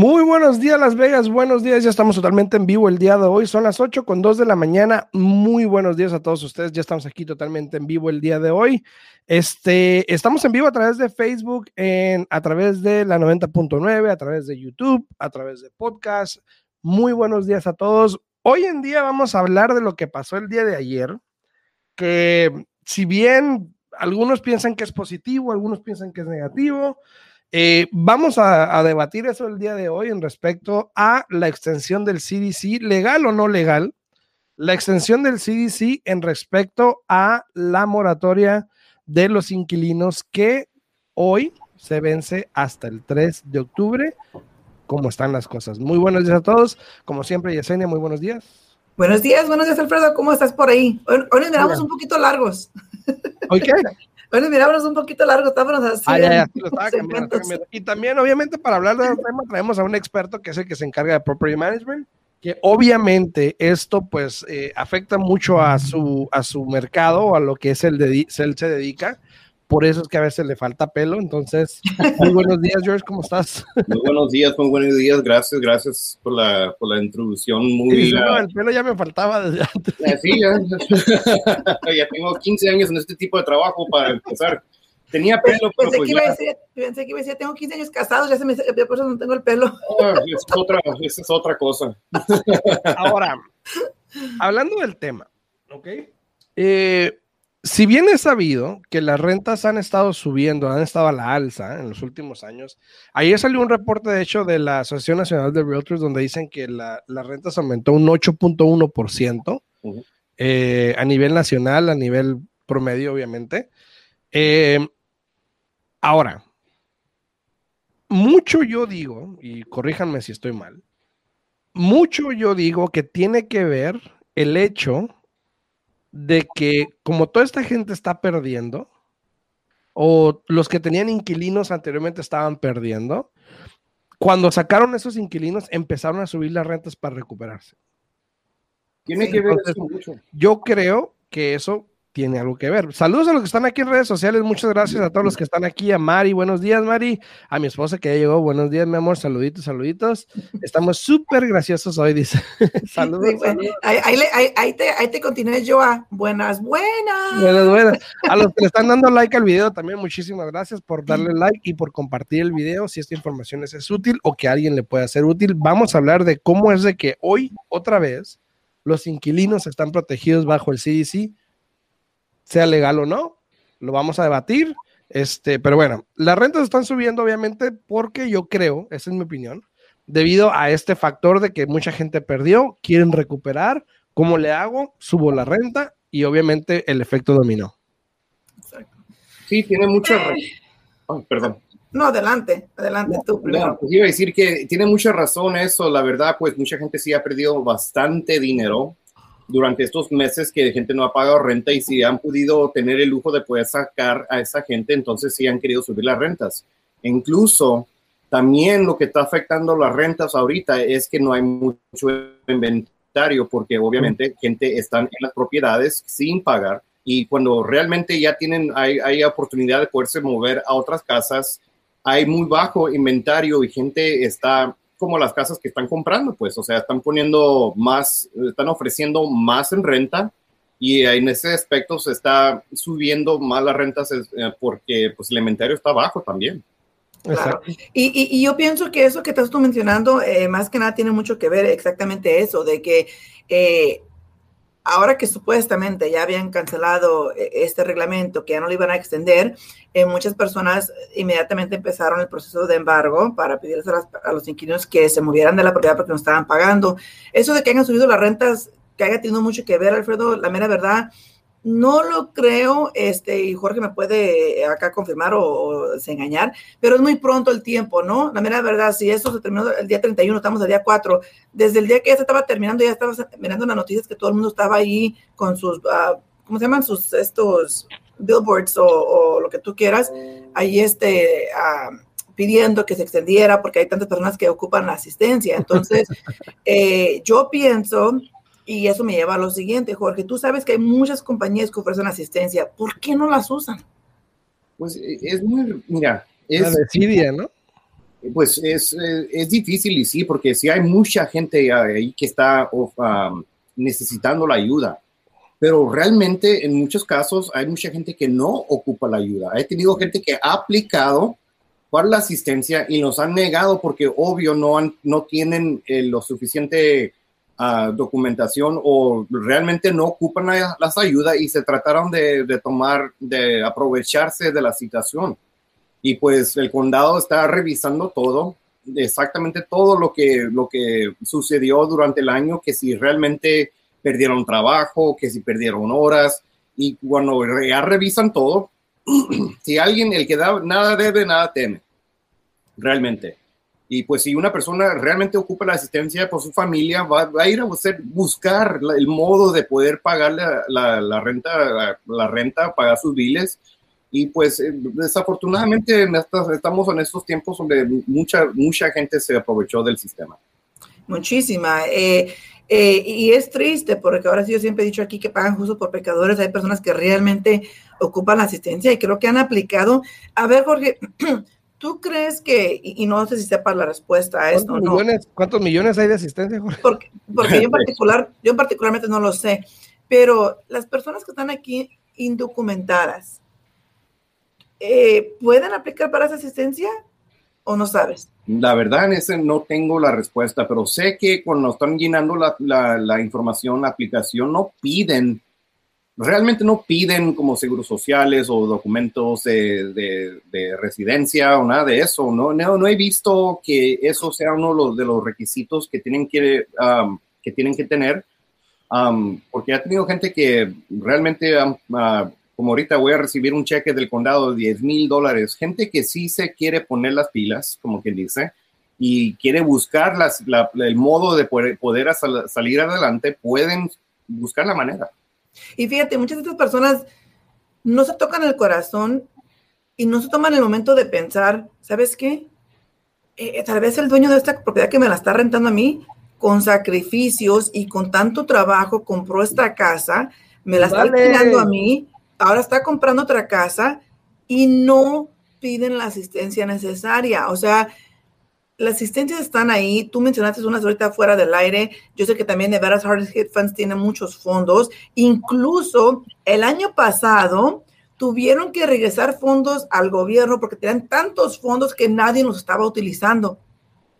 Muy buenos días Las Vegas, buenos días, ya estamos totalmente en vivo el día de hoy, son las 8 con 2 de la mañana, muy buenos días a todos ustedes, ya estamos aquí totalmente en vivo el día de hoy, este, estamos en vivo a través de Facebook, en, a través de la 90.9, a través de YouTube, a través de podcast, muy buenos días a todos, hoy en día vamos a hablar de lo que pasó el día de ayer, que si bien algunos piensan que es positivo, algunos piensan que es negativo, eh, vamos a, debatir eso el día de hoy en respecto a la extensión del CDC, legal o no legal, la extensión del CDC en respecto a la moratoria de los inquilinos que hoy se vence hasta el 3 de octubre. ¿Cómo están las cosas? Muy buenos días a todos. Como siempre, Yesenia, muy buenos días. Buenos días, buenos días, Alfredo. ¿Cómo estás por ahí? Hoy, nos miramos un poquito largos. ¿Hoy qué? Bueno, mirábamos un poquito largo, estábamos así. Ah, y también, obviamente, para hablar del tema, traemos a un experto que es el que se encarga de property management, que obviamente esto pues eh, afecta mucho a su, a su mercado, a lo que es el de, él se dedica por eso es que a veces le falta pelo. Entonces, muy buenos días, George, ¿cómo estás? Muy buenos días, muy buenos días, gracias, gracias por la, por la introducción. Muy, sí, el pelo ya me faltaba desde antes. Eh, sí, ya. ya tengo 15 años en este tipo de trabajo para empezar. Tenía pelo, pero pensé, pues que iba a decir, pensé que iba a decir, tengo 15 años casados, ya se me por eso no tengo el pelo. Ah, esa, es otra, esa es otra cosa. Ahora, hablando del tema, ¿ok? Eh, si bien es sabido que las rentas han estado subiendo, han estado a la alza en los últimos años, ayer salió un reporte, de hecho, de la Asociación Nacional de Realtors, donde dicen que la, las rentas aumentó un 8.1% eh, a nivel nacional, a nivel promedio, obviamente. Eh, ahora, mucho yo digo, y corríjanme si estoy mal, mucho yo digo que tiene que ver el hecho de que como toda esta gente está perdiendo, o los que tenían inquilinos anteriormente estaban perdiendo, cuando sacaron esos inquilinos empezaron a subir las rentas para recuperarse. Tiene que ver mucho. Yo creo que eso tiene algo que ver. Saludos a los que están aquí en redes sociales. Muchas gracias a todos los que están aquí. A Mari, buenos días, Mari. A mi esposa que ya llegó, buenos días, mi amor. Saluditos, saluditos. Estamos súper graciosos hoy, dice. saludos. Ahí, te, ahí te continué yo a buenas, buenas. Buenas, buenas. A los que le están dando like al video también, muchísimas gracias por darle like y por compartir el video. Si esta información es, es útil o que a alguien le pueda ser útil, vamos a hablar de cómo es de que hoy, otra vez, los inquilinos están protegidos bajo el CDC sea legal o no, lo vamos a debatir. Este, pero bueno, las rentas están subiendo obviamente porque yo creo, esa es mi opinión, debido a este factor de que mucha gente perdió, quieren recuperar, ¿cómo le hago? Subo la renta y obviamente el efecto dominó. Sí, tiene mucha perdón. No, adelante, adelante tú. No, pues iba a decir que tiene mucha razón eso, la verdad, pues mucha gente sí ha perdido bastante dinero durante estos meses que gente no ha pagado renta y si han podido tener el lujo de poder sacar a esa gente, entonces sí han querido subir las rentas. incluso también lo que está afectando las rentas ahorita es que no hay mucho inventario porque obviamente gente está en las propiedades sin pagar y cuando realmente ya tienen, hay, hay oportunidad de poderse mover a otras casas, hay muy bajo inventario y gente está como las casas que están comprando, pues, o sea, están poniendo más, están ofreciendo más en renta y en ese aspecto se está subiendo más las rentas eh, porque pues el inventario está bajo también. Claro. Y, y, yo pienso que eso que estás tú mencionando, eh, más que nada tiene mucho que ver exactamente eso, de que eh, ahora que supuestamente ya habían cancelado eh, este reglamento, que ya no lo iban a extender, eh, muchas personas inmediatamente empezaron el proceso de embargo para pedirles a, los inquilinos que se movieran de la propiedad porque no estaban pagando. Eso de que hayan subido las rentas, que haya tenido mucho que ver, Alfredo, la mera verdad, no lo creo, este, y Jorge me puede acá confirmar o, engañar, pero es muy pronto el tiempo, ¿no? La mera verdad, si eso se terminó el día 31, estamos el día 4, desde el día que ya se estaba terminando, ya estaba mirando las noticias que todo el mundo estaba ahí con sus, uh, ¿cómo se llaman? Sus, estos billboards o, lo que tú quieras, ahí este, uh, pidiendo que se extendiera porque hay tantas personas que ocupan la asistencia. Entonces, eh, yo pienso y eso me lleva a lo siguiente, Jorge. Tú sabes que hay muchas compañías que ofrecen asistencia. ¿Por qué no las usan? Pues e, es muy, mira, es... La desidia, ¿no? Pues es, es, difícil y sí, porque si hay mucha gente ahí que está um, necesitando la ayuda, pero realmente en muchos casos hay mucha gente que no ocupa la ayuda. He tenido gente que ha aplicado para la asistencia y nos han negado porque obvio no, han, no tienen eh, lo suficiente uh, documentación o realmente no ocupan las ayudas y se trataron de, de, tomar, de aprovecharse de la situación. Y pues el condado está revisando todo, exactamente todo lo que, lo que sucedió durante el año, que si realmente perdieron trabajo, que si perdieron horas, y cuando ya revisan todo, si alguien, el que da, nada debe, nada teme, realmente. Y pues si una persona realmente ocupa la asistencia por su familia, va, a ir a buscar el modo de poder pagar la, la, renta, la, renta, pagar sus biles. Y pues eh, desafortunadamente estamos en estos tiempos donde mucha, mucha gente se aprovechó del sistema. Muchísima. Eh, eh, y es triste porque ahora sí yo siempre he dicho aquí que pagan justo por pecadores. Hay personas que realmente ocupan la asistencia y creo que han aplicado. A ver, Jorge, ¿tú crees que, y, no sé si sepas la respuesta a esto, ¿no? ¿Cuántos millones hay de asistencia, Jorge? Porque, porque yo en particular, yo particularmente no lo sé, pero las personas que están aquí indocumentadas, eh, ¿pueden aplicar para esa asistencia o no sabes? La verdad en ese no tengo la respuesta, pero sé que cuando están llenando la, la, información, la aplicación, no piden, realmente no piden como seguros sociales o documentos de, de, residencia o nada de eso. No, no, no, he visto que eso sea uno de los requisitos que tienen que, um, que, tienen que tener, um, porque ha tenido gente que realmente uh, como ahorita voy a recibir un cheque del condado de 10 mil dólares, gente que sí se quiere poner las pilas, como quien dice, y quiere buscar el modo de poder, poder salir adelante, pueden buscar la manera. Y fíjate, muchas de estas personas no se tocan el corazón y no se toman el momento de pensar, ¿sabes qué? Eh, tal vez el dueño de esta propiedad que me la está rentando a mí, con sacrificios y con tanto trabajo, compró esta casa, me la está alquilando a mí ahora está comprando otra casa y no piden la asistencia necesaria. O sea, las asistencias están ahí. Tú mencionaste unas ahorita fuera del aire. Yo sé que también Nevada's Hardest Hit Funds tiene muchos fondos. Incluso el año pasado tuvieron que regresar fondos al gobierno porque tenían tantos fondos que nadie los estaba utilizando.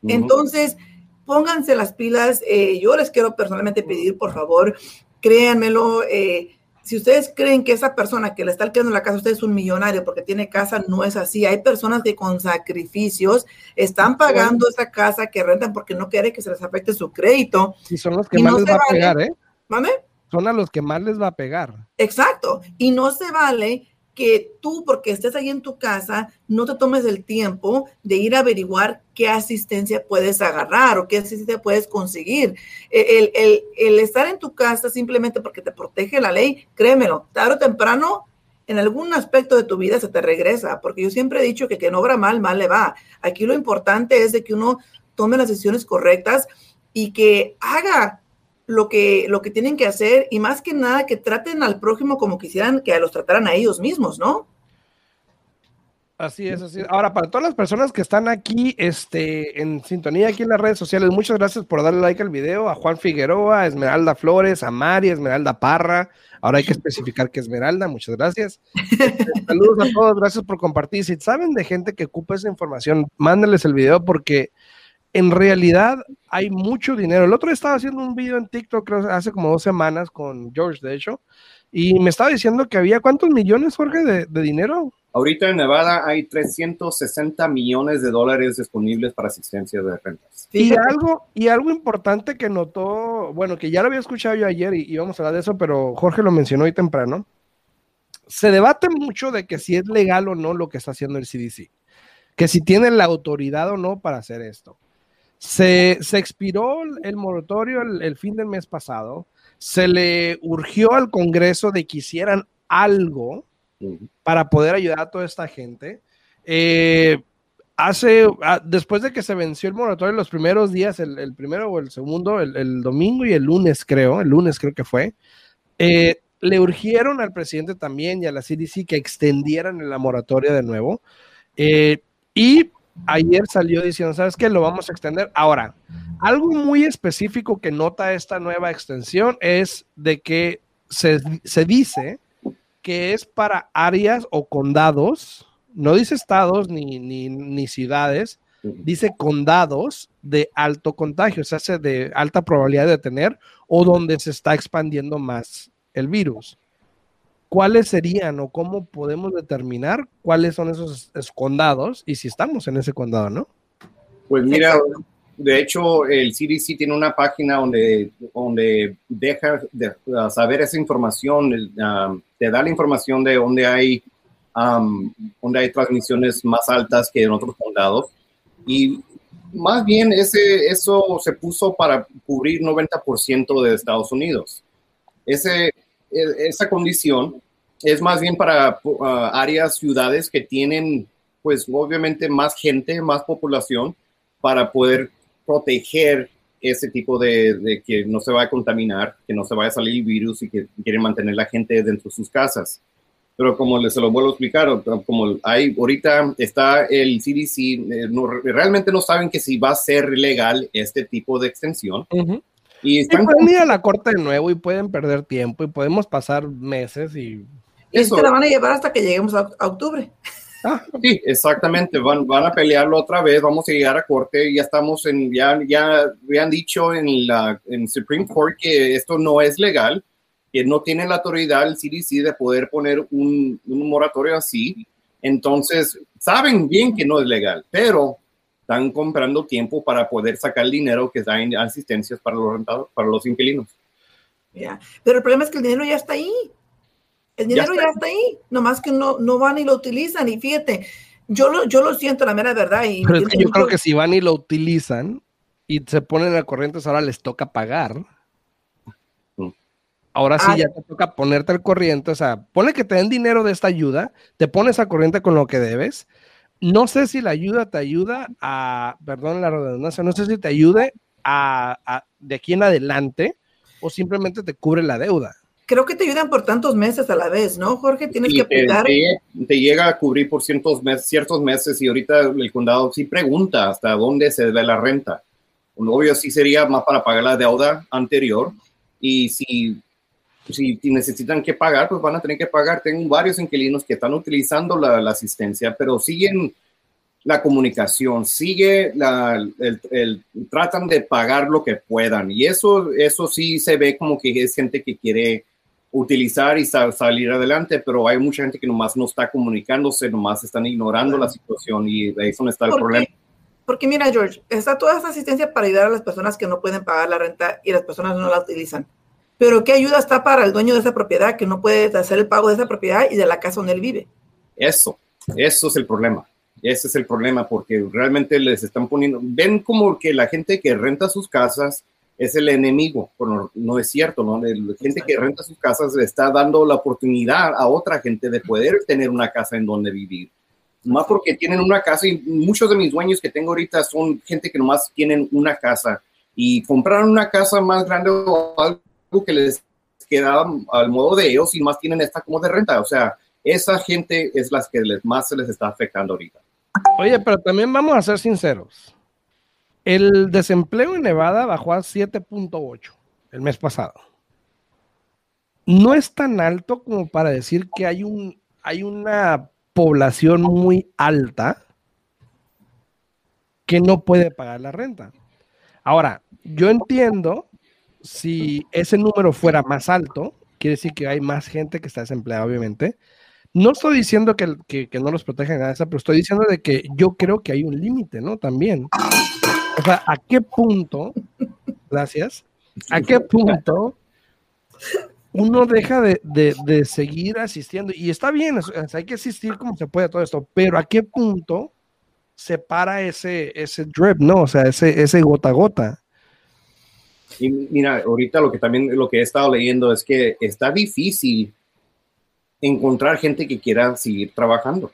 Entonces, pónganse las pilas. Eh, yo les quiero personalmente pedir, por favor, créanmelo. Eh, si ustedes creen que esa persona que le está alquilando la casa, usted es un millonario porque tiene casa, no es así. Hay personas que con sacrificios están pagando esa casa que rentan porque no quiere que se les afecte su crédito. Y son los que más les va a pegar, ¿eh? Son a los que más les va a pegar. Exacto. Y no se vale que tú, porque estés ahí en tu casa, no te tomes el tiempo de ir a averiguar qué asistencia puedes agarrar o qué asistencia puedes conseguir. E, el, estar en tu casa simplemente porque te protege la ley, créemelo, tarde o temprano, en algún aspecto de tu vida se te regresa, porque yo siempre he dicho que no obra mal, mal le va. Aquí lo importante es de que uno tome las decisiones correctas y que haga lo que, lo que tienen que hacer y más que nada que traten al prójimo como quisieran que los trataran a ellos mismos, ¿no? Así es, así es. Ahora, para todas las personas que están aquí este, en sintonía aquí en las redes sociales, muchas gracias por darle like al video. A Juan Figueroa, a Esmeralda Flores, a Mari, Esmeralda Parra. Ahora hay que especificar que Esmeralda, muchas gracias. Saludos a todos, gracias por compartir. Si saben de gente que ocupa esa información, mándenles el video porque en realidad hay mucho dinero. El otro día estaba haciendo un video en TikTok creo, hace como dos semanas con George, de hecho, y me estaba diciendo que había cuántos millones, Jorge, de, dinero. Ahorita en Nevada hay 360 millones de dólares disponibles para asistencia de rentas. Y algo, y algo importante que notó, bueno, que ya lo había escuchado yo ayer y, vamos a hablar de eso, pero Jorge lo mencionó hoy temprano. Se debate mucho de que si es legal o no lo que está haciendo el CDC, que si tiene la autoridad o no para hacer esto. Se, expiró el moratorio el, fin del mes pasado. Se le urgió al Congreso de que hicieran algo para poder ayudar a toda esta gente. Eh, hace, ah, después de que se venció el moratorio, los primeros días, el, primero o el segundo, el, domingo y el lunes creo, el lunes creo que fue, eh, le urgieron al presidente también y a la CDC que extendieran la moratoria de nuevo. Eh, y ayer salió diciendo, ¿sabes qué? Lo vamos a extender. Ahora, algo muy específico que nota esta nueva extensión es de que se, se dice que es para áreas o condados, no dice estados ni, ni, ni ciudades, dice condados de alto contagio, o sea, de alta probabilidad de tener o donde se está expandiendo más el virus. ¿Cuáles serían o cómo podemos determinar cuáles son esos, condados y si estamos en ese condado, no? Pues mira, de hecho, el CDC tiene una página donde, donde deja de, saber esa información, um, te da la información de dónde hay, um, donde hay transmisiones más altas que en otros condados. Y más bien ese, eso se puso para cubrir 90% de Estados Unidos. Ese, esa condición es más bien para uh, áreas, ciudades que tienen, pues obviamente más gente, más población, para poder proteger ese tipo de, que no se va a contaminar, que no se vaya a salir el virus y que quieren mantener la gente dentro de sus casas. Pero como les lo vuelvo a explicar, como hay ahorita está el CDC, eh, realmente no saben que si va a ser legal este tipo de extensión. Y están pueden ir a la corte de nuevo y pueden perder tiempo y podemos pasar meses y... Eso. la van a llevar hasta que lleguemos a, octubre. Ah, sí, exactamente. Van, van a pelearlo otra vez. Vamos a llegar a corte. Ya estamos en, ya, ya habían dicho en la en Supreme Court que esto no es legal, que no tiene la autoridad el CDC de poder poner un, un moratorio así. Entonces, saben bien que no es legal, pero están comprando tiempo para poder sacar el dinero que da en asistencias para los rentados, para los inquilinos. Ya, pero el problema es que el dinero ya está ahí. El dinero ya está, ahí, nomás que no, no van y lo utilizan. Y fíjate, yo lo, yo lo siento, la mera verdad. Y pero es que yo creo que si van y lo utilizan y se ponen a corriente, ahora les toca pagar. Mm. Ahora sí ah, ya te toca ponerte al corriente, o sea, pone que te den dinero de esta ayuda, te pones a corriente con lo que debes no sé si la ayuda te ayuda a, perdón la redundancia, no sé si te ayude a, de aquí en adelante o simplemente te cubre la deuda. Creo que te ayudan por tantos meses a la vez, ¿no, Jorge? Tienes que aplicar. Te, llega a cubrir por ciertos meses, ciertos meses y ahorita el condado sí pregunta hasta dónde se debe la renta. Un obvio sí sería más para pagar la deuda anterior y si si necesitan que pagar, pues van a tener que pagar. Tengo varios inquilinos que están utilizando la, asistencia, pero siguen la comunicación, sigue la, el, tratan de pagar lo que puedan. Y eso, eso sí se ve como que es gente que quiere utilizar y salir adelante, pero hay mucha gente que nomás no está comunicándose, nomás están ignorando la situación y ahí es donde está el problema. Porque mira, George, está toda esta asistencia para ayudar a las personas que no pueden pagar la renta y las personas no la utilizan. Pero ¿qué ayuda está para el dueño de esa propiedad que no puede hacer el pago de esa propiedad y de la casa donde él vive? Eso, eso es el problema. Ese es el problema porque realmente les están poniendo, ven como que la gente que renta sus casas es el enemigo, pero no, es cierto, ¿no? La gente que renta sus casas le está dando la oportunidad a otra gente de poder tener una casa en donde vivir. Más porque tienen una casa y muchos de mis dueños que tengo ahorita son gente que nomás tienen una casa y compraron una casa más grande o algo que les queda al modo de ellos y más tienen esta como de renta. O sea, esa gente es las que les, más se les está afectando ahorita. Oye, pero también vamos a ser sinceros. El desempleo en Nevada bajó a 7.8 el mes pasado. No es tan alto como para decir que hay, un, hay una población muy alta que no puede pagar la renta. Ahora, yo entiendo si ese número fuera más alto, quiere decir que hay más gente que está desempleada, obviamente. No estoy diciendo que, que, no los protejan a esa, pero estoy diciendo de que yo creo que hay un límite, ¿no? También. O sea, ¿a qué punto, gracias, a qué punto uno deja de, de, seguir asistiendo? Y está bien, hay que asistir como se puede a todo esto, pero ¿a qué punto se para ese, ese drip, ¿no? O sea, ese, ese gota a gota. Y mira, ahorita lo que también lo que he estado leyendo es que está difícil encontrar gente que quiera seguir trabajando.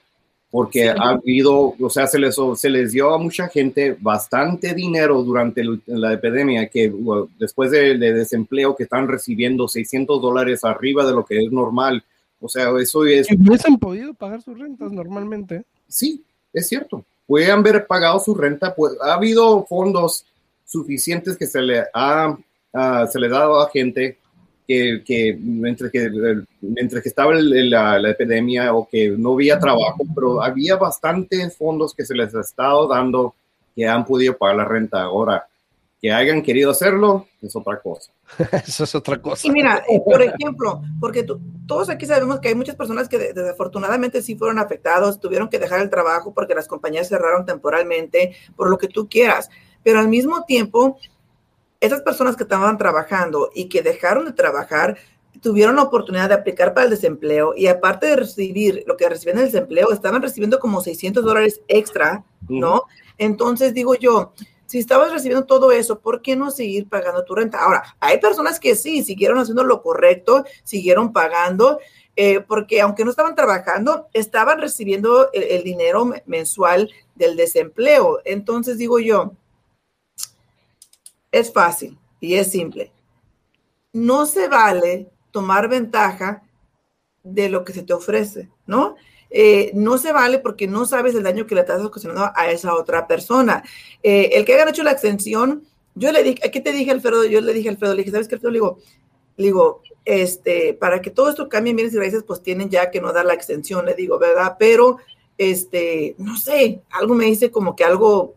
porque ha habido, o sea, se les, se les dio a mucha gente bastante dinero durante la epidemia, que después de, desempleo que están recibiendo 600 dólares arriba de lo que es normal. O sea, eso es... ¿Y hubiesen podido pagar sus rentas normalmente. Sí, es cierto. Pueden haber pagado su renta. Pues, ha habido fondos suficientes que se le ha se le ha dado a gente que, que, mientras, que mientras que estaba la, la, epidemia o que no había trabajo, pero había bastantes fondos que se les ha estado dando que han podido pagar la renta. Ahora, que hayan querido hacerlo es otra cosa. Eso es otra cosa. Y mira, eh, por ejemplo, porque todos aquí sabemos que hay muchas personas que desafortunadamente sí fueron afectados, tuvieron que dejar el trabajo porque las compañías cerraron temporalmente, por lo que tú quieras, pero al mismo tiempo esas personas que estaban trabajando y que dejaron de trabajar tuvieron la oportunidad de aplicar para el desempleo y aparte de recibir lo que recibían el desempleo, estaban recibiendo como 600 dólares extra, ¿no? Entonces digo yo, si estabas recibiendo todo eso, ¿por qué no seguir pagando tu renta? Ahora, hay personas que sí, siguieron haciendo lo correcto, siguieron pagando, eh, porque aunque no estaban trabajando, estaban recibiendo el dinero mensual del desempleo. Entonces digo yo, es fácil y es simple. No se vale tomar ventaja de lo que se te ofrece, ¿no? Eh, no se vale porque no sabes el daño que le estás ocasionando a esa otra persona. Eh, el que hayan hecho la extensión, yo le dije, ¿qué te dije, Alfredo? Yo le dije, Alfredo, le dije, ¿sabes qué, Alfredo? Le digo, digo, este, para que todo esto cambie en bienes y raíces, pues tienen ya que no dar la extensión, le digo, ¿verdad? Pero, este, no sé, algo me dice como que algo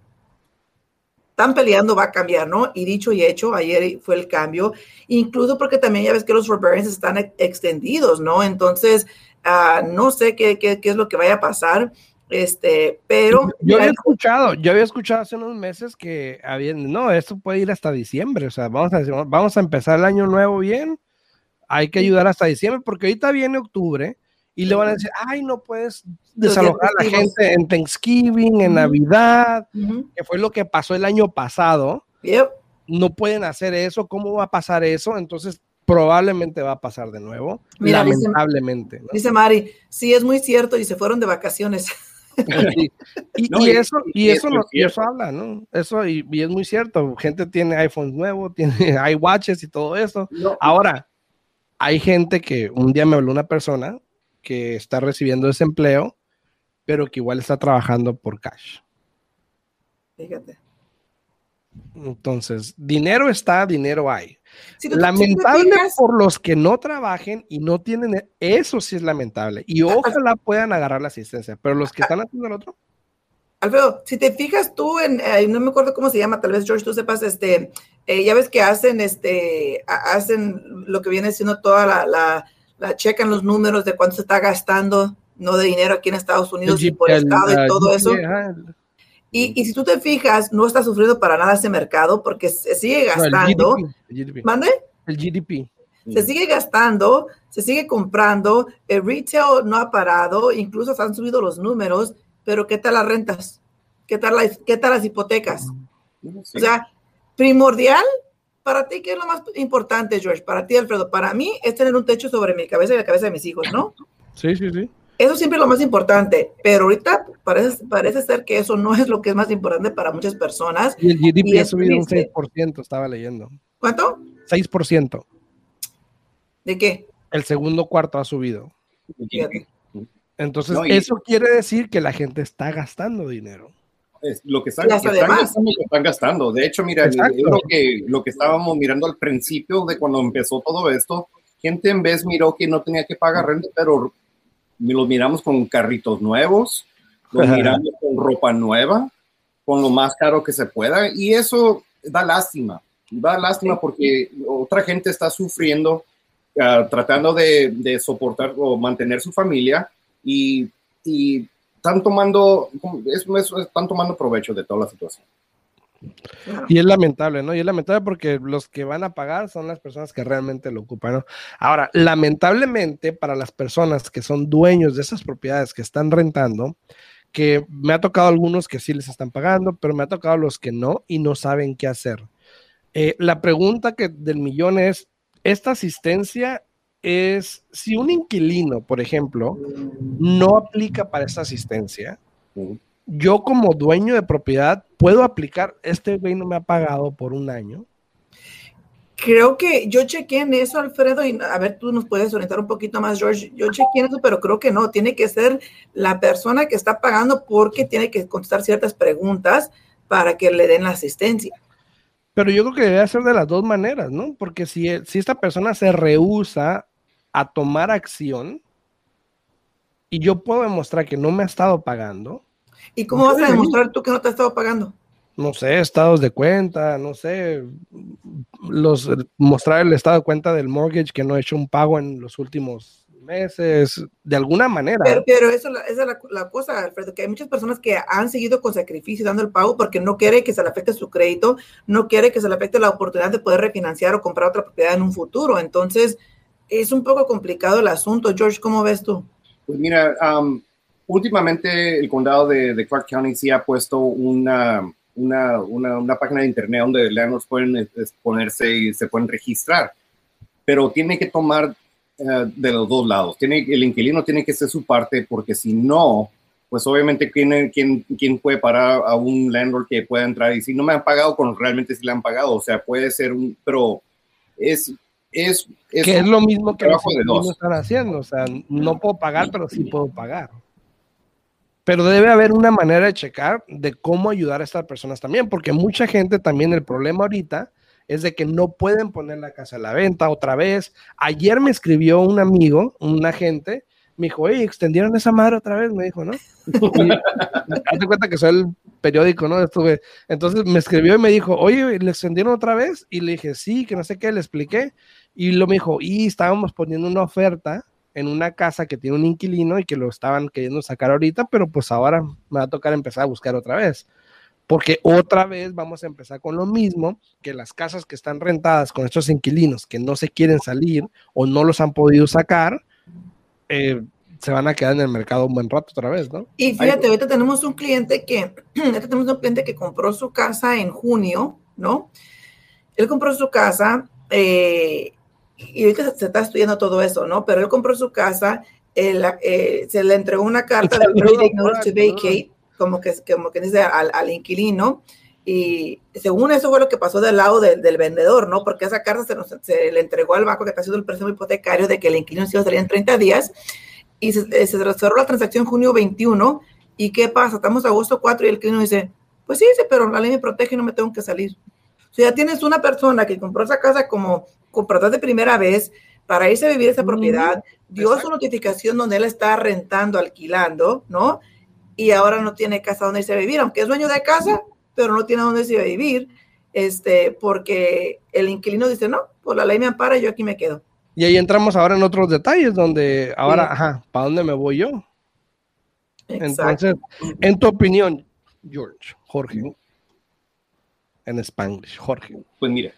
están peleando va a cambiar, ¿no? Y dicho y hecho, ayer fue el cambio, incluso porque también ya ves que los forbearance están extendidos, ¿no? Entonces, uh, no sé qué, qué, qué, es lo que vaya a pasar, este, pero... Yo había escuchado, yo había escuchado hace unos meses que había, no, esto puede ir hasta diciembre, o sea, vamos a, vamos a empezar el año nuevo bien, hay que ayudar hasta diciembre, porque ahorita viene octubre, y le van a decir, ay, no puedes desalojar a la gente en Thanksgiving, en Navidad, que fue lo que pasó el año pasado. No pueden hacer eso, ¿cómo va a pasar eso? Entonces, probablemente va a pasar de nuevo, lamentablemente. Dice, Mari, sí, es muy cierto, y se fueron de vacaciones. Y, eso, y, eso, eso habla, ¿no? Eso, y, es muy cierto, gente tiene iPhones nuevos, tiene iWatches y todo eso. Ahora, hay gente que un día me habló una persona que está recibiendo desempleo, pero que igual está trabajando por cash. Fíjate. Entonces, dinero está, dinero hay. lamentable por los que no trabajen y no tienen, eso sí es lamentable. Y ojalá puedan agarrar la asistencia, pero los que están haciendo el otro. Alfredo, si te fijas tú en, eh, no me acuerdo cómo se llama, tal vez George, tú sepas, este, eh, ya ves que hacen, este, hacen lo que viene siendo toda la la checan los números de cuánto se está gastando, no de dinero aquí en Estados Unidos y por estado y todo eso. Y, y, si tú te fijas, no está sufriendo para nada ese mercado porque se sigue gastando. ¿Mande? El GDP. Se sigue gastando, se sigue comprando, el retail no ha parado, incluso se han subido los números, pero ¿qué tal las rentas? ¿Qué tal, qué tal las hipotecas? O sea, primordial para ti, ¿qué es lo más importante, George? Para ti, Alfredo. Para mí es tener un techo sobre mi cabeza y la cabeza de mis hijos, ¿no? Sí, sí, sí. Eso siempre es lo más importante, pero ahorita parece, parece ser que eso no es lo que es más importante para muchas personas. Y el GDP ha subido un 6%, estaba leyendo. ¿Cuánto? 6%. ¿De qué? El segundo cuarto ha subido. Entonces, eso quiere decir que la gente está gastando dinero lo que están, están, gastando, De hecho, mira, lo que, lo que estábamos mirando al principio de cuando empezó todo esto, gente en vez miró que no tenía que pagar renta, pero lo miramos con carritos nuevos, lo miramos con ropa nueva, con lo más caro que se pueda, y eso da lástima, da lástima porque otra gente está sufriendo, ah, tratando de, de, soportar o mantener su familia, y, y están tomando, están tomando provecho de toda la situación. Y es lamentable, ¿no? Y es lamentable porque los que van a pagar son las personas que realmente lo ocupan, ¿no? Ahora, lamentablemente para las personas que son dueños de esas propiedades que están rentando, que me ha tocado algunos que sí les están pagando, pero me ha tocado los que no y no saben qué hacer. Eh, la pregunta que del millón es, ¿esta asistencia es si un inquilino, por ejemplo, no aplica para esta asistencia, yo como dueño de propiedad puedo aplicar, este güey no me ha pagado por un año. Creo que yo chequeé en eso, Alfredo, y a ver, tú nos puedes orientar un poquito más, George. Yo chequeé en eso, pero creo que no. Tiene que ser la persona que está pagando porque tiene que contestar ciertas preguntas para que le den la asistencia. Pero yo creo que debe ser de las dos maneras, ¿no? Porque si, si esta persona se rehúsa a tomar acción y yo puedo demostrar que no me ha estado pagando. ¿Y cómo vas a demostrar tú que no te ha estado pagando? No sé, estados de cuenta, no sé, los mostrar el estado de cuenta del mortgage que no he hecho un pago en los últimos meses, de alguna manera. Pero, eso, esa es la, cosa, Alfredo, que hay muchas personas que han seguido con sacrificio dando el pago porque no quiere que se le afecte su crédito, no quiere que se le afecte la oportunidad de poder refinanciar o comprar otra propiedad en un futuro. Entonces, es un poco complicado el asunto. George, ¿cómo ves tú? Pues mira, últimamente el condado de, Clark County sí ha puesto una, una, una, página de internet donde landlords pueden exponerse y se pueden registrar, pero tiene que tomar eh, de los dos lados. Tiene, el inquilino tiene que ser su parte porque si no, pues obviamente ¿quién, quién, quién puede parar a un landlord que pueda entrar y si no me han pagado cuando realmente sí le han pagado, o sea, puede ser un, pero es... Es, es que es lo mismo que los inquilinos están haciendo, o sea, no puedo pagar, pero sí puedo pagar. Pero debe haber una manera de checar de cómo ayudar a estas personas también, porque mucha gente también el problema ahorita es de que no pueden poner la casa a la venta otra vez. Ayer me escribió un amigo, un agente, me dijo, oye, extendieron esa madre otra vez, me dijo, ¿no? Hazte cuenta que soy el periódico, ¿no? Estuve. Entonces me escribió y me dijo, oye, ¿le extendieron otra vez? Y le dije, sí, que no sé qué, le expliqué. Y lo me dijo, y estábamos poniendo una oferta en una casa que tiene un inquilino y que lo estaban queriendo sacar ahorita, pero pues ahora me va a tocar empezar a buscar otra vez porque otra vez vamos a empezar con lo mismo, que las casas que están rentadas con estos inquilinos que no se quieren salir o no los han podido sacar, eh, se van a quedar en el mercado un buen rato otra vez, ¿no? Y fíjate, ahorita tenemos un cliente que, ahorita tenemos un cliente que compró su casa en junio, ¿no? Él compró su casa eh, y ahorita se está estudiando todo eso, ¿no? Pero él compró su casa, eh, se le entregó una carta de notice to vacate como que, como que dice al, al, inquilino. Y según eso fue lo que pasó del lado del vendedor, ¿no? Porque esa carta se, se, le entregó al banco que está haciendo el préstamo hipotecario de que el inquilino se iba a salir en 30 días y se, eh, se cerró la transacción junio 21. ¿Y qué pasa? Estamos a agosto 4 y el inquilino dice, pues sí, sí, pero la ley me protege y no me tengo que salir. Sea, ya tienes una persona que compró esa casa como comprador de primera vez para irse a vivir esa propiedad, dio su notificación donde él está rentando, alquilando, ¿no? y ahora no tiene casa donde irse a vivir, aunque es dueño de casa, pero no tiene donde irse a vivir, este, porque el inquilino dice, no, por la ley me ampara, yo aquí me quedo. Y ahí entramos ahora en otros detalles donde ahora, ajá, ¿para dónde me voy yo? Entonces, en tu opinión, George, Jorge, en Spanglish, Jorge. Pues mire,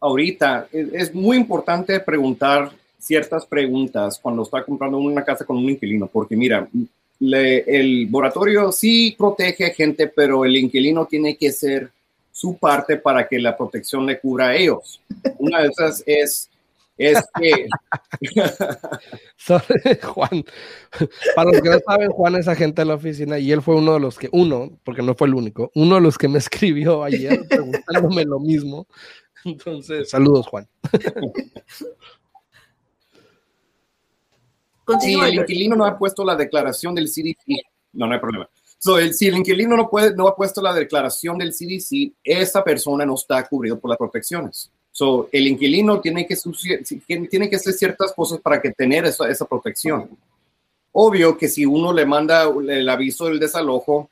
ahorita es muy importante preguntar ciertas preguntas cuando está comprando una casa con un inquilino, porque mira, el moratorio sí protege a gente, pero el inquilino tiene que ser su parte para que la protección le cubra a ellos. Una de esas es, es que... Juan, para los que no saben, Juan es agente de la oficina y él fue uno de los que, uno, porque no fue el único, uno de los que me escribió ayer preguntándome lo mismo. Entonces, saludos, Juan. si el inquilino no ha puesto la declaración del CDC, no, no hay problema. So, el, si el inquilino no, puede, no ha puesto la declaración del CDC, esa persona no está cubrido por las protecciones. So, el inquilino tiene que, tiene que hacer ciertas cosas para que tener esa, esa protección. Obvio que si uno le manda el aviso del desalojo,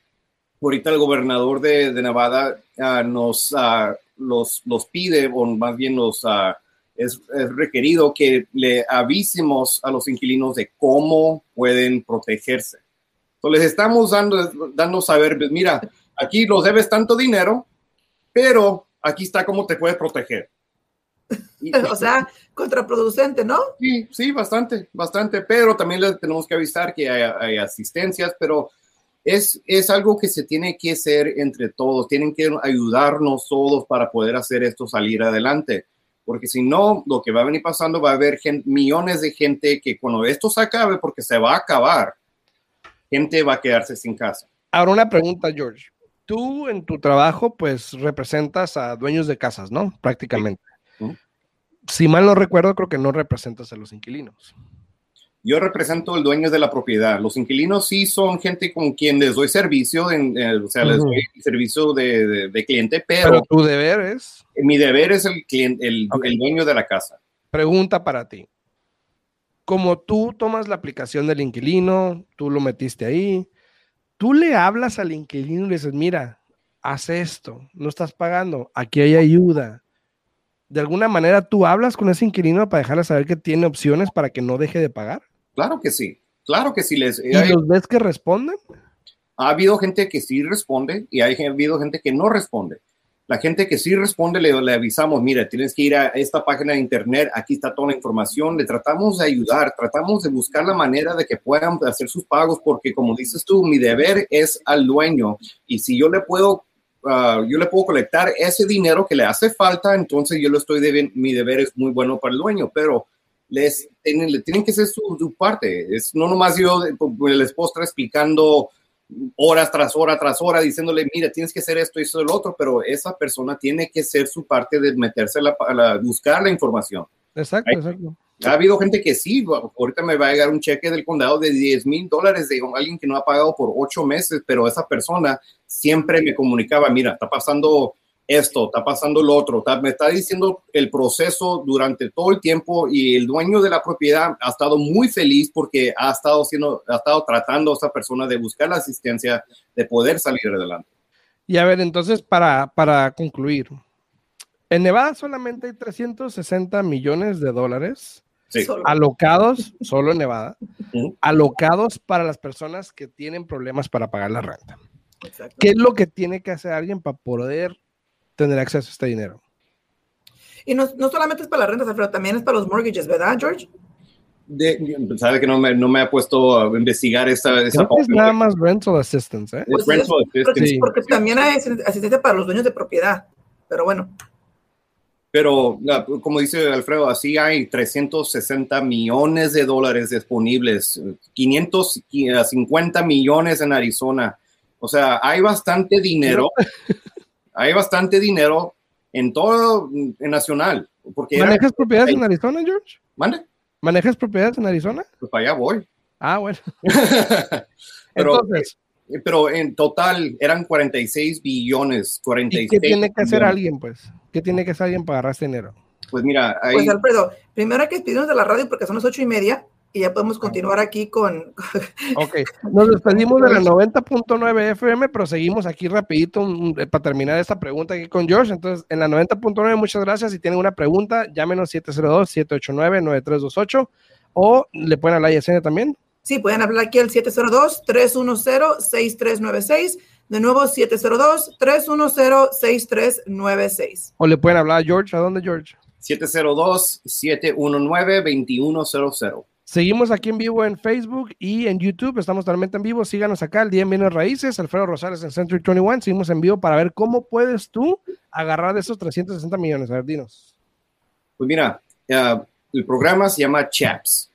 ahorita el gobernador de, de Nevada uh, nos uh, los, los pide, o más bien los, uh, es, requerido que le avisemos a los inquilinos de cómo pueden protegerse. Entonces les estamos dando, dando saber, pues, mira, aquí los debes tanto dinero, pero aquí está cómo te puedes proteger. o sea, contraproducente, ¿no? Sí, sí, bastante, bastante, pero también les tenemos que avisar que hay, hay asistencias, pero es, es, algo que se tiene que hacer entre todos, tienen que ayudarnos todos para poder hacer esto salir adelante porque si no, lo que va a venir pasando va a haber millones de gente que cuando esto se acabe, porque se va a acabar, gente va a quedarse sin casa. Ahora una pregunta, George. Tú en tu trabajo, pues representas a dueños de casas, ¿no? Prácticamente. Si mal no recuerdo, creo que no representas a los inquilinos. Yo represento el dueño de la propiedad. Los inquilinos sí son gente con quien les doy servicio, en, eh, o sea, les doy servicio de, cliente, pero, pero, tu deber es. Mi deber es el, cliente, el, el dueño de la casa. Pregunta para ti. Como tú tomas la aplicación del inquilino, tú lo metiste ahí, tú le hablas al inquilino y le dices, mira, haz esto, no estás pagando, aquí hay ayuda, de alguna manera tú hablas con ese inquilino para dejarle saber que tiene opciones para que no deje de pagar? Claro que sí, claro que sí. Les, ¿Y los ves que responden? Ha habido gente que sí responde y ha habido gente que no responde. La gente que sí responde le, le, avisamos, mira, tienes que ir a esta página de internet, aquí está toda la información, le tratamos de ayudar, tratamos de buscar la manera de que puedan hacer sus pagos, porque como dices tú, mi deber es al dueño y si yo le puedo, uh, yo le puedo colectar ese dinero que le hace falta, entonces yo lo estoy debiendo, mi deber es muy bueno para el dueño, pero les tienen, tienen que ser su, parte. Es no nomás yo, el esposo explicando horas tras hora tras hora, diciéndole, mira, tienes que hacer esto y eso lo otro, pero esa persona tiene que ser su parte de meterse a, la, buscar la información. Exacto, exacto. Ha habido gente que sí, ahorita me va a llegar un cheque del condado de 10 mil dólares de alguien que no ha pagado por ocho meses, pero esa persona siempre me comunicaba, mira, está pasando esto, está pasando lo otro, me está diciendo el proceso durante todo el tiempo y el dueño de la propiedad ha estado muy feliz porque ha estado, siendo, ha estado tratando a esa persona de buscar la asistencia, de poder salir adelante. Y a ver, entonces, para, para concluir, en Nevada solamente hay 360 millones de dólares alocados, solo en Nevada, alocados para las personas que tienen problemas para pagar la renta. ¿Qué es lo que tiene que hacer alguien para poder tener acceso a este dinero. Y no, no solamente es para las rentas, pero también es para los mortgages, ¿verdad, George? De, sabe que no me, no me ha puesto a investigar esa, esa es nada más rental assistance, ¿eh? Pues rental assistance. Porque, también hay asistencia para los dueños de propiedad, pero bueno. Pero como dice Alfredo, así hay 360 millones de dólares disponibles, 550 millones en Arizona. O sea, hay bastante dinero hay bastante dinero en todo, en nacional. Porque ¿Manejas propiedades en Arizona, George? ¿Mande? ¿Manejas propiedades en Arizona? Pues para allá voy. Ah, bueno. pero, Entonces, eh, pero en total eran 46 billones. 46 ¿Y qué tiene que hacer alguien, pues? ¿Qué tiene que hacer alguien para agarrar este dinero? Pues mira, ahí... Pues Alfredo, primero hay que despedirnos de la radio porque son las ocho y media y ya podemos continuar aquí con... ok, nos despedimos de la 90.9 FM, pero seguimos aquí rapidito eh, para terminar esta pregunta aquí con George. Entonces, en la 90.9, muchas gracias. Si tienen una pregunta, llámenos 702-789-9328 o le pueden hablar a Yesenia también. Sí, pueden hablar aquí al 702-310-6396. De nuevo, 702-310-6396. O le pueden hablar a George. ¿A dónde, George? 702-719-2100. Seguimos aquí en vivo en Facebook y en YouTube. Estamos totalmente en vivo. Síganos acá, el día en Bienes Raíces, Alfredo Rosales en Century 21. Seguimos en vivo para ver cómo puedes tú agarrar esos 360 millones. A ver, dinos. Pues mira, el programa se llama CHAPS.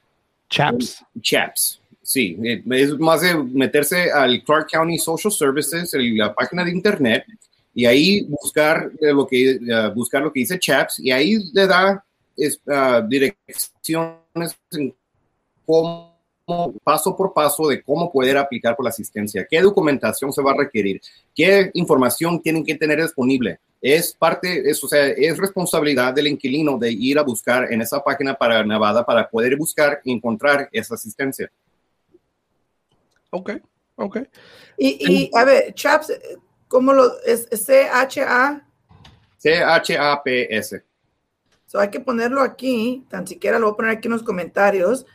CHAPS. CHAPS. Sí, eh, es más de meterse al Clark County Social Services, la página de internet, y ahí buscar lo que, buscar lo que dice CHAPS, y ahí le da es, uh, direcciones en cómo, paso por paso de cómo poder aplicar por la asistencia, qué documentación se va a requerir, qué información tienen que tener disponible. Es parte, es, o sea, es responsabilidad del inquilino de ir a buscar en esa página para Nevada para poder buscar y encontrar esa asistencia. Ok, ok. Y, a ver, Chaps, ¿cómo lo es? C-H-A? C-H-A-P-S. So hay que ponerlo aquí, tan siquiera lo voy a poner aquí en los comentarios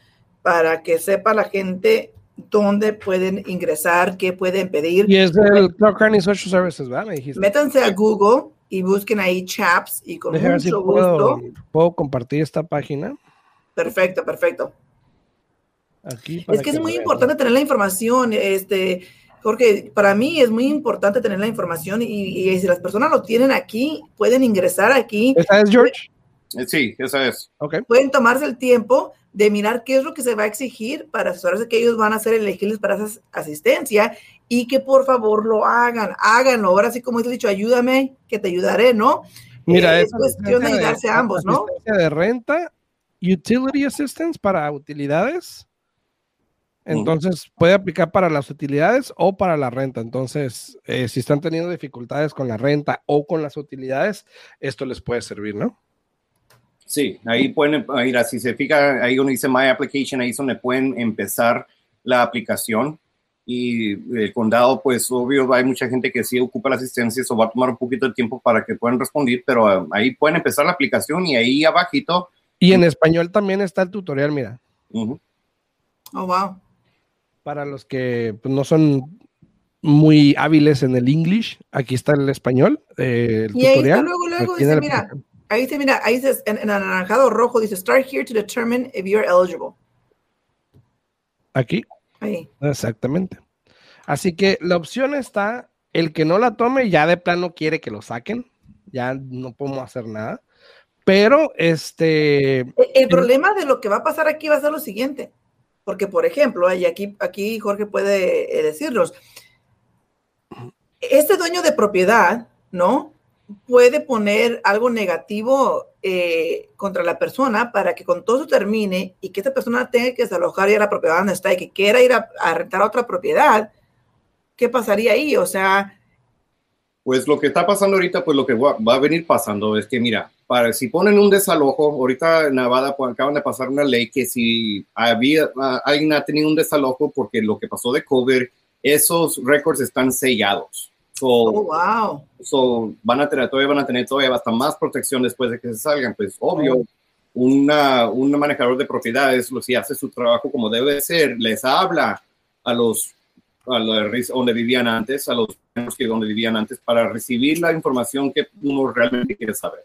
para que sepa la gente dónde pueden ingresar, qué pueden pedir. Y es el Clark County Social Services, ¿verdad? Métanse a Google y busquen ahí CHAPS y con mucho gusto. Puedo, compartir esta página? Perfecto, perfecto. Es que, es muy importante tener la información, este, porque para mí es muy importante tener la información y, y, si las personas lo tienen aquí, pueden ingresar aquí. ¿Esta es George? Eh, sí, esa es. Okay. Pueden tomarse el tiempo de mirar qué es lo que se va a exigir para asesorarse que ellos van a ser elegibles para esa asistencia y que por favor lo hagan, háganlo. Ahora sí, como he dicho, ayúdame, que te ayudaré, ¿no? Mira, es cuestión de ayudarse a ambos, ¿no? De renta, utility assistance para utilidades. Entonces puede aplicar para las utilidades o para la renta. Entonces, eh, si están teniendo dificultades con la renta o con las utilidades, esto les puede servir, ¿no? Sí, ahí pueden ir, si se fija, ahí donde dice My Application, ahí es donde pueden empezar la aplicación. Y el condado, pues obvio, hay mucha gente que sí ocupa la asistencia, eso va a tomar un poquito de tiempo para que puedan responder, pero ah, ahí pueden empezar la aplicación y ahí abajito. Y en español también está el tutorial, mira. Oh, wow. Para los que pues, no son muy hábiles en el English, aquí está el español, eh, el y tutorial. Ahí luego, luego dice, mira, ahí dice, mira, ahí dice, en, en anaranjado rojo, dice, start here to determine if you're eligible. Aquí. Exactamente. Así que la opción está, el que no la tome ya de plano quiere que lo saquen, ya no podemos hacer nada. Pero este... E, el, problema de lo que va a pasar aquí va a ser lo siguiente, porque por ejemplo, y aquí, aquí Jorge puede eh, decirnos, este dueño de propiedad, ¿no? puede poner algo negativo eh, contra la persona para que con todo eso termine y que esta persona tenga que desalojar y a la propiedad donde está y que quiera ir a, rentar otra propiedad, ¿qué pasaría ahí? O sea... Pues lo que está pasando ahorita, pues lo que va, a venir pasando es que, mira, para, si ponen un desalojo, ahorita en Nevada pues, acaban de pasar una ley que si había, alguien ha tenido un desalojo porque lo que pasó de COVID, esos récords están sellados. oh, wow. So, van a tener, todavía van a tener todavía hasta más protección después de que se salgan. Pues obvio, una, un manejador de propiedades, si hace su trabajo como debe ser, les habla a los, a los donde vivían antes, a los que donde vivían antes, para recibir la información que uno realmente quiere saber.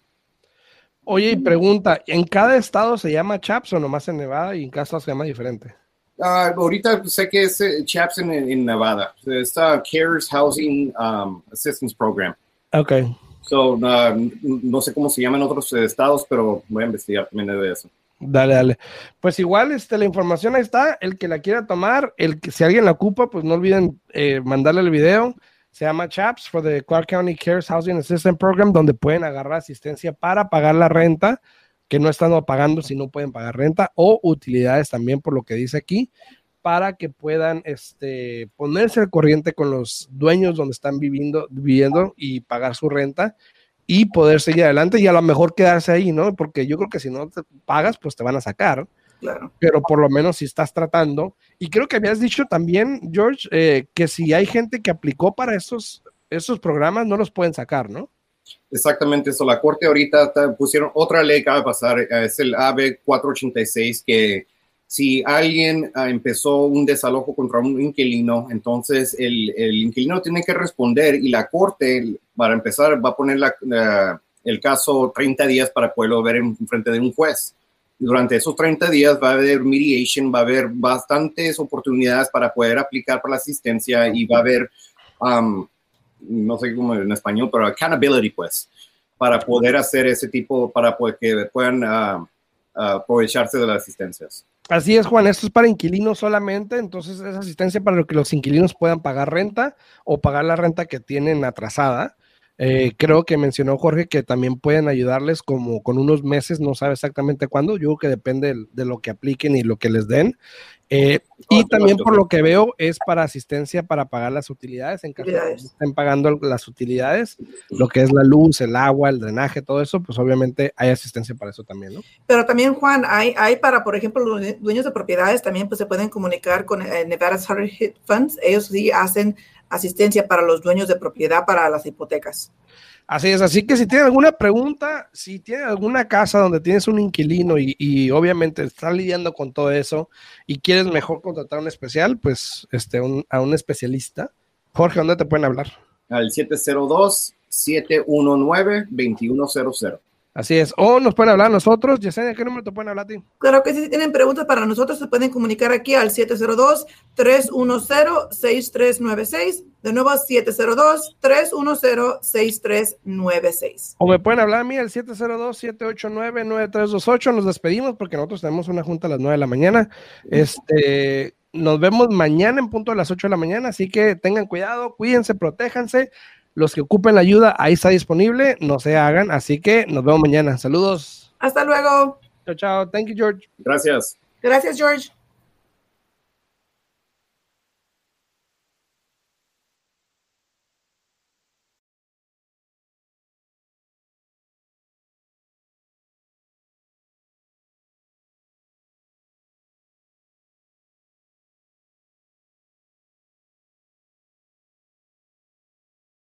Oye, y pregunta, ¿en cada estado se llama CHAPS o nomás en Nevada y en cada estado se llama diferente? Uh, ahorita sé que es eh, CHAPS en, en, Nevada. Está CARES Housing um, Assistance Program. Ok. So, no sé cómo se llama en otros estados, pero voy a investigar también de eso. Dale, dale. Pues igual, este, la información ahí está. El que la quiera tomar, el que si alguien la ocupa, pues no olviden eh, mandarle el video. Se llama CHAPS for the Clark County Cares Housing Assistance Program, donde pueden agarrar asistencia para pagar la renta, que no están pagando si no pueden pagar renta, o utilidades también, por lo que dice aquí para que puedan este, ponerse al corriente con los dueños donde están viviendo, viviendo y pagar su renta y poder seguir adelante y a lo mejor quedarse ahí, ¿no? Porque yo creo que si no te pagas, pues te van a sacar. Claro. Pero por lo menos si estás tratando. Y creo que habías dicho también, George, eh, que si hay gente que aplicó para esos, esos programas, no los pueden sacar, ¿no? Exactamente eso. La corte ahorita pusieron otra ley que va a pasar, es el AB 486, que si alguien ah, empezó un desalojo contra un inquilino, entonces el, inquilino tiene que responder y la corte, para empezar, va a poner el caso 30 días para poderlo ver en frente de un juez. Durante esos 30 días va a haber mediation, va a haber bastantes oportunidades para poder aplicar para la asistencia y va a haber, no sé cómo en español, pero accountability, pues, para poder hacer ese tipo, para que puedan ah, aprovecharse de las asistencias. Así es, Juan, esto es para inquilinos solamente, entonces es asistencia para que los inquilinos puedan pagar renta o pagar la renta que tienen atrasada. Eh, creo que mencionó Jorge que también pueden ayudarles como con unos meses, no sabe exactamente cuándo, yo creo que depende de lo que apliquen y lo que les den. Eh, y también por lo que veo es para asistencia para pagar las utilidades, en caso de que estén pagando las utilidades, lo que es la luz, el agua, el drenaje, todo eso, pues obviamente hay asistencia para eso también, ¿no? Pero también, Juan, hay, hay para, por ejemplo, los dueños de propiedades también pues se pueden comunicar con eh, Nevada Hit Funds, ellos sí hacen asistencia para los dueños de propiedad para las hipotecas. Así es, así que si tienen alguna pregunta, si tienen alguna casa donde tienes un inquilino y, obviamente estás lidiando con todo eso y quieres mejor contratar un especial, pues este, a un especialista. Jorge, ¿dónde te pueden hablar? Al 702-719-2100. Así es. O nos pueden hablar a nosotros. Yesenia, ¿qué número te pueden hablar a ti? Claro que sí, si tienen preguntas para nosotros, se pueden comunicar aquí al 702-310-6396. De nuevo, 702-310-6396. O me pueden hablar a mí al 702-789-9328. Nos despedimos porque nosotros tenemos una junta a las 9 de la mañana. Este, nos vemos mañana en punto de las 8 de la mañana, así que tengan cuidado, cuídense, protéjanse. Los que ocupen la ayuda, ahí está disponible, no se hagan, así que nos vemos mañana. Saludos. Hasta luego. Chao, chao. Thank you, George. Gracias. Gracias, George.